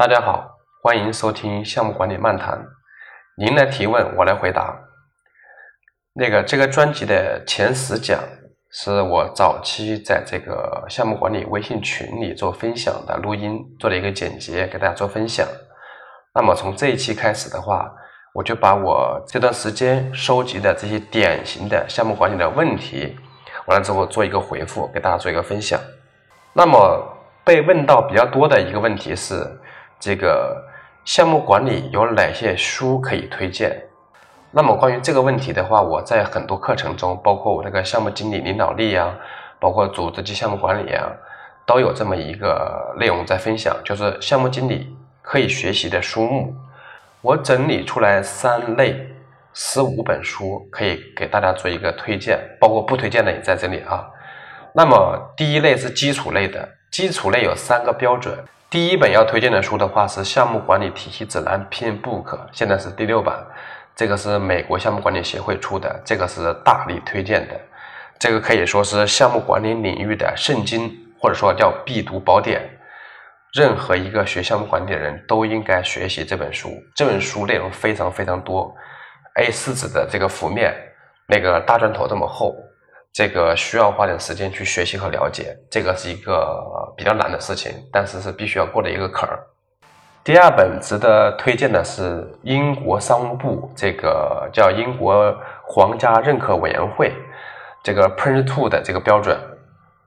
大家好，欢迎收听项目管理漫谈。您来提问，我来回答。那个这个专辑的前十讲是我早期在这个项目管理微信群里做分享的录音，做了一个剪辑，给大家做分享。那么从这一期开始的话，我就把我这段时间收集的这些典型的项目管理的问题，完了之后做一个回复，给大家做一个分享。那么被问到比较多的一个问题是。这个项目管理有哪些书可以推荐？那么关于这个问题的话，我在很多课程中，包括我这个项目经理领导力呀，包括组织及项目管理呀，都有这么一个内容在分享，就是项目经理可以学习的书目。我整理出来三类十五本书，可以给大家做一个推荐，包括不推荐的也在这里啊。那么第一类是基础类的，基础类有三个标准。第一本要推荐的书的话是《项目管理体系指南》（PM Book），现在是第六版，这个是美国项目管理协会出的，这个是大力推荐的，这个可以说是项目管理领域的圣经，或者说叫必读宝典，任何一个学项目管理的人都应该学习这本书。这本书内容非常非常多，A4 纸的这个幅面，那个大砖头这么厚。这个需要花点时间去学习和了解，这个是一个比较难的事情，但是是必须要过的一个坎儿。第二本值得推荐的是英国商务部这个叫英国皇家认可委员会这个 Prince Two 的这个标准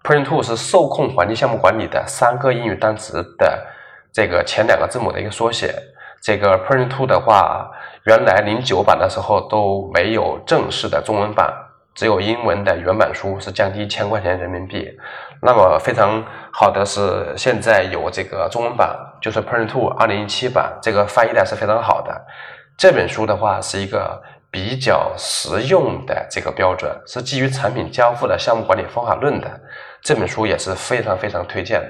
，Prince Two 是受控环境项目管理的三个英语单词的这个前两个字母的一个缩写。这个 Prince Two 的话，原来零九版的时候都没有正式的中文版。只有英文的原版书是降低一千块钱人民币，那么非常好的是现在有这个中文版，就是 Print Two 二零一七版，这个翻译的是非常好的。这本书的话是一个比较实用的这个标准，是基于产品交付的项目管理方法论的。这本书也是非常非常推荐的。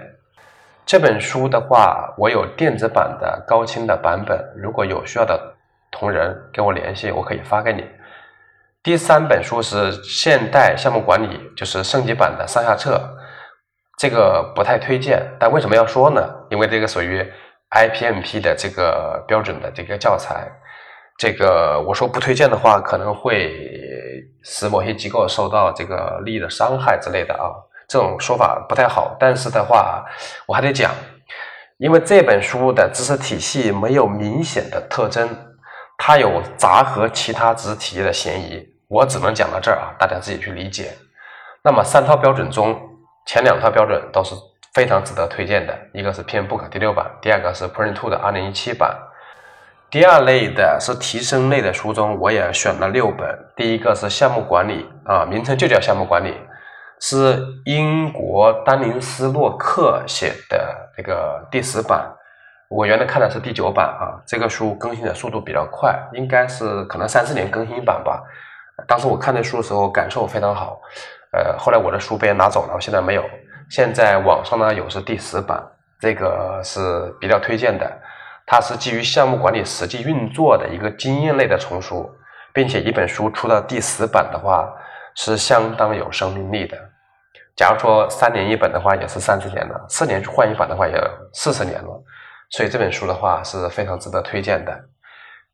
这本书的话，我有电子版的高清的版本，如果有需要的同仁跟我联系，我可以发给你。第三本书是现代项目管理，就是升级版的上下册，这个不太推荐。但为什么要说呢？因为这个属于 IPMP 的这个标准的这个教材，这个我说不推荐的话，可能会使某些机构受到这个利益的伤害之类的啊，这种说法不太好。但是的话，我还得讲，因为这本书的知识体系没有明显的特征，它有杂合其他知识体系的嫌疑。我只能讲到这儿啊，大家自己去理解。那么三套标准中，前两套标准都是非常值得推荐的，一个是 PM Book 第六版，第二个是 Print Two 的二零一七版。第二类的是提升类的书中，我也选了六本。第一个是项目管理啊，名称就叫项目管理，是英国丹尼斯洛克写的这个第十版。我原来看的是第九版啊，这个书更新的速度比较快，应该是可能三四年更新一版吧。当时我看这书的时候感受非常好，呃，后来我的书被人拿走了，我现在没有。现在网上呢有是第十版，这个是比较推荐的。它是基于项目管理实际运作的一个经验类的丛书，并且一本书出到第十版的话是相当有生命力的。假如说三年一本的话，也是三十年了；四年换一版的话，也四十年了。所以这本书的话是非常值得推荐的。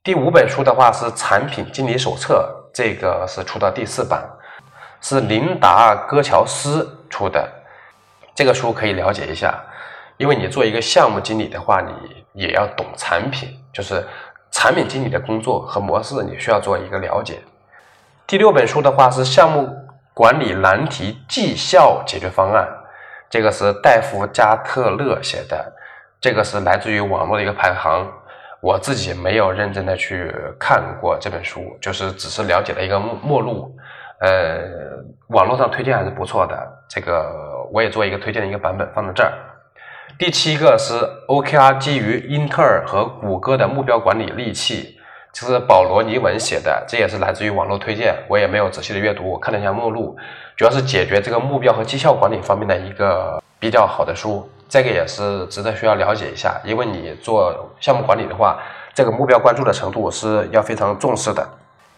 第五本书的话是《产品经理手册》。这个是出到第四版，是琳达·戈乔斯出的。这个书可以了解一下，因为你做一个项目经理的话，你也要懂产品，就是产品经理的工作和模式，你需要做一个了解。第六本书的话是《项目管理难题绩效解决方案》，这个是戴夫·加特勒写的，这个是来自于网络的一个排行。我自己没有认真的去看过这本书，就是只是了解了一个目录，呃，网络上推荐还是不错的，这个我也做一个推荐的一个版本放在这儿。第七个是 OKR 基于英特尔和谷歌的目标管理利器，这是保罗尼文写的，这也是来自于网络推荐，我也没有仔细的阅读，我看了一下目录，主要是解决这个目标和绩效管理方面的一个比较好的书。这个也是值得需要了解一下，因为你做项目管理的话，这个目标关注的程度是要非常重视的。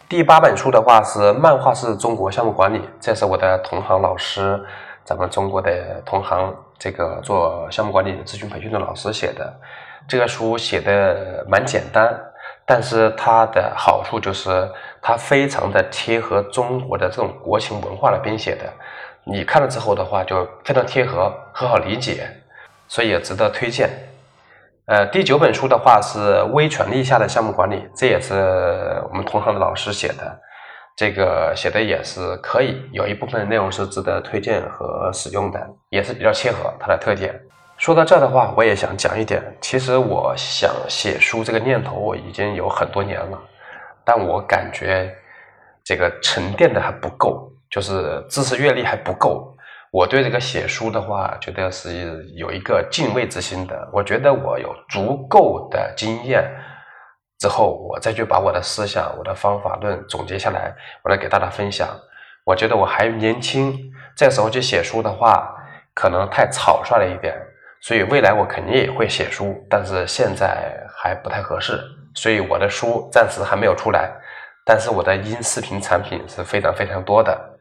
第八本书的话是《漫画式中国项目管理》，这是我的同行老师，咱们中国的同行，这个做项目管理咨询培训的老师写的。这个书写的蛮简单，但是它的好处就是它非常的贴合中国的这种国情文化来编写的。你看了之后的话，就非常贴合，很好理解，所以也值得推荐。呃，第九本书的话是微权力下的项目管理，这也是我们同行的老师写的，这个写的也是可以，有一部分内容是值得推荐和使用的，也是比较切合它的特点。说到这的话，我也想讲一点，其实我想写书这个念头我已经有很多年了，但我感觉这个沉淀的还不够。就是知识阅历还不够，我对这个写书的话，觉得是有一个敬畏之心的。我觉得我有足够的经验之后，我再去把我的思想、我的方法论总结下来，我来给大家分享。我觉得我还年轻，这时候去写书的话，可能太草率了一点。所以未来我肯定也会写书，但是现在还不太合适。所以我的书暂时还没有出来，但是我的音视频产品是非常非常多的。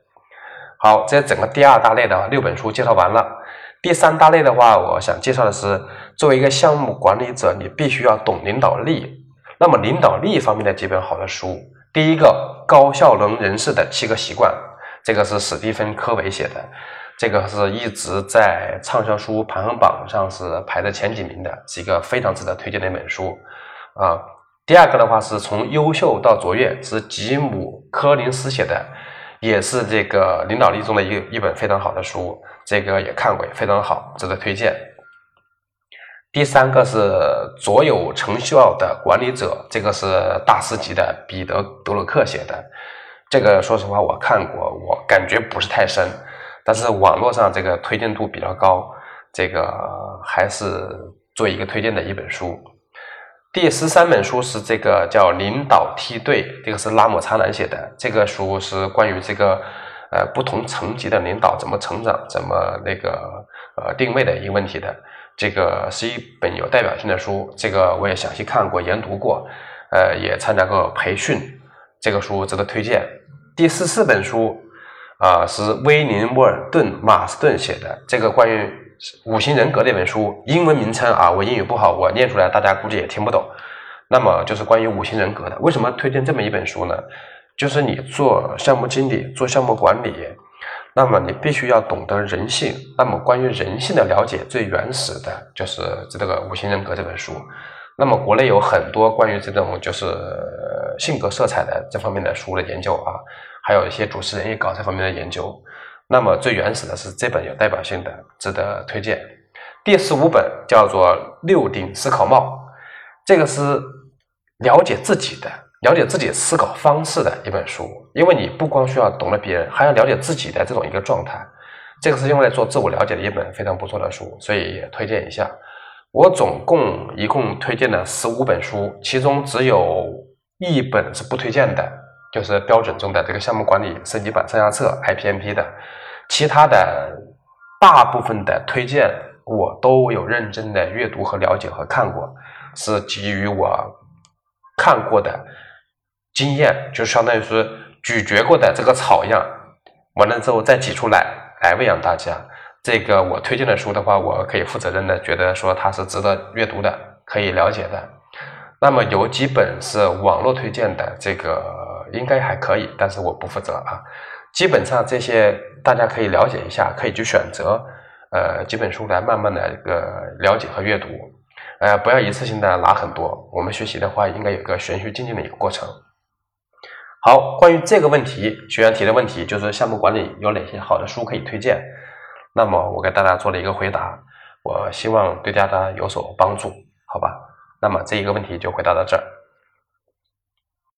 好，这整个第二大类的六本书介绍完了。第三大类的话，我想介绍的是，作为一个项目管理者，你必须要懂领导力。那么领导力方面的几本好的书，第一个《高效能人士的七个习惯》，这个是史蒂芬·科维写的，这个是一直在畅销书排行榜上是排在前几名的，是一个非常值得推荐的一本书啊。第二个的话是从优秀到卓越，是吉姆·柯林斯写的。也是这个领导力中的一一本非常好的书，这个也看过，也非常好，值得推荐。第三个是卓有成效的管理者，这个是大师级的彼得德鲁克写的，这个说实话我看过，我感觉不是太深，但是网络上这个推荐度比较高，这个还是做一个推荐的一本书。第十三本书是这个叫《领导梯队》，这个是拉姆查兰写的。这个书是关于这个呃不同层级的领导怎么成长、怎么那个呃定位的一个问题的。这个是一本有代表性的书，这个我也详细看过、研读过，呃，也参加过培训。这个书值得推荐。第十四本书啊是威廉·沃尔顿·马斯顿写的，这个关于。五行人格那本书，英文名称啊，我英语不好，我念出来大家估计也听不懂。那么就是关于五行人格的。为什么推荐这么一本书呢？就是你做项目经理、做项目管理，那么你必须要懂得人性。那么关于人性的了解，最原始的就是这个五行人格这本书。那么国内有很多关于这种就是性格色彩的这方面的书的研究啊，还有一些主持人也搞这方面的研究。那么最原始的是这本有代表性的，值得推荐。第十五本叫做《六顶思考帽》，这个是了解自己的、了解自己思考方式的一本书。因为你不光需要懂得别人，还要了解自己的这种一个状态。这个是用来做自我了解的一本非常不错的书，所以也推荐一下。我总共一共推荐了十五本书，其中只有一本是不推荐的，就是标准中的这个项目管理升级版上下册 IPMP 的。其他的大部分的推荐我都有认真的阅读和了解和看过，是基于我看过的经验，就相当于是咀嚼过的这个草样，完了之后再挤出来来喂养大家。这个我推荐的书的话，我可以负责任的觉得说它是值得阅读的，可以了解的。那么有几本是网络推荐的，这个应该还可以，但是我不负责啊。基本上这些大家可以了解一下，可以去选择，呃，几本书来慢慢的一个了解和阅读，呃，不要一次性的拿很多。我们学习的话，应该有个循序渐进的一个过程。好，关于这个问题，学员提的问题就是项目管理有哪些好的书可以推荐？那么我给大家做了一个回答，我希望对大家有所帮助，好吧？那么这一个问题就回答到这儿。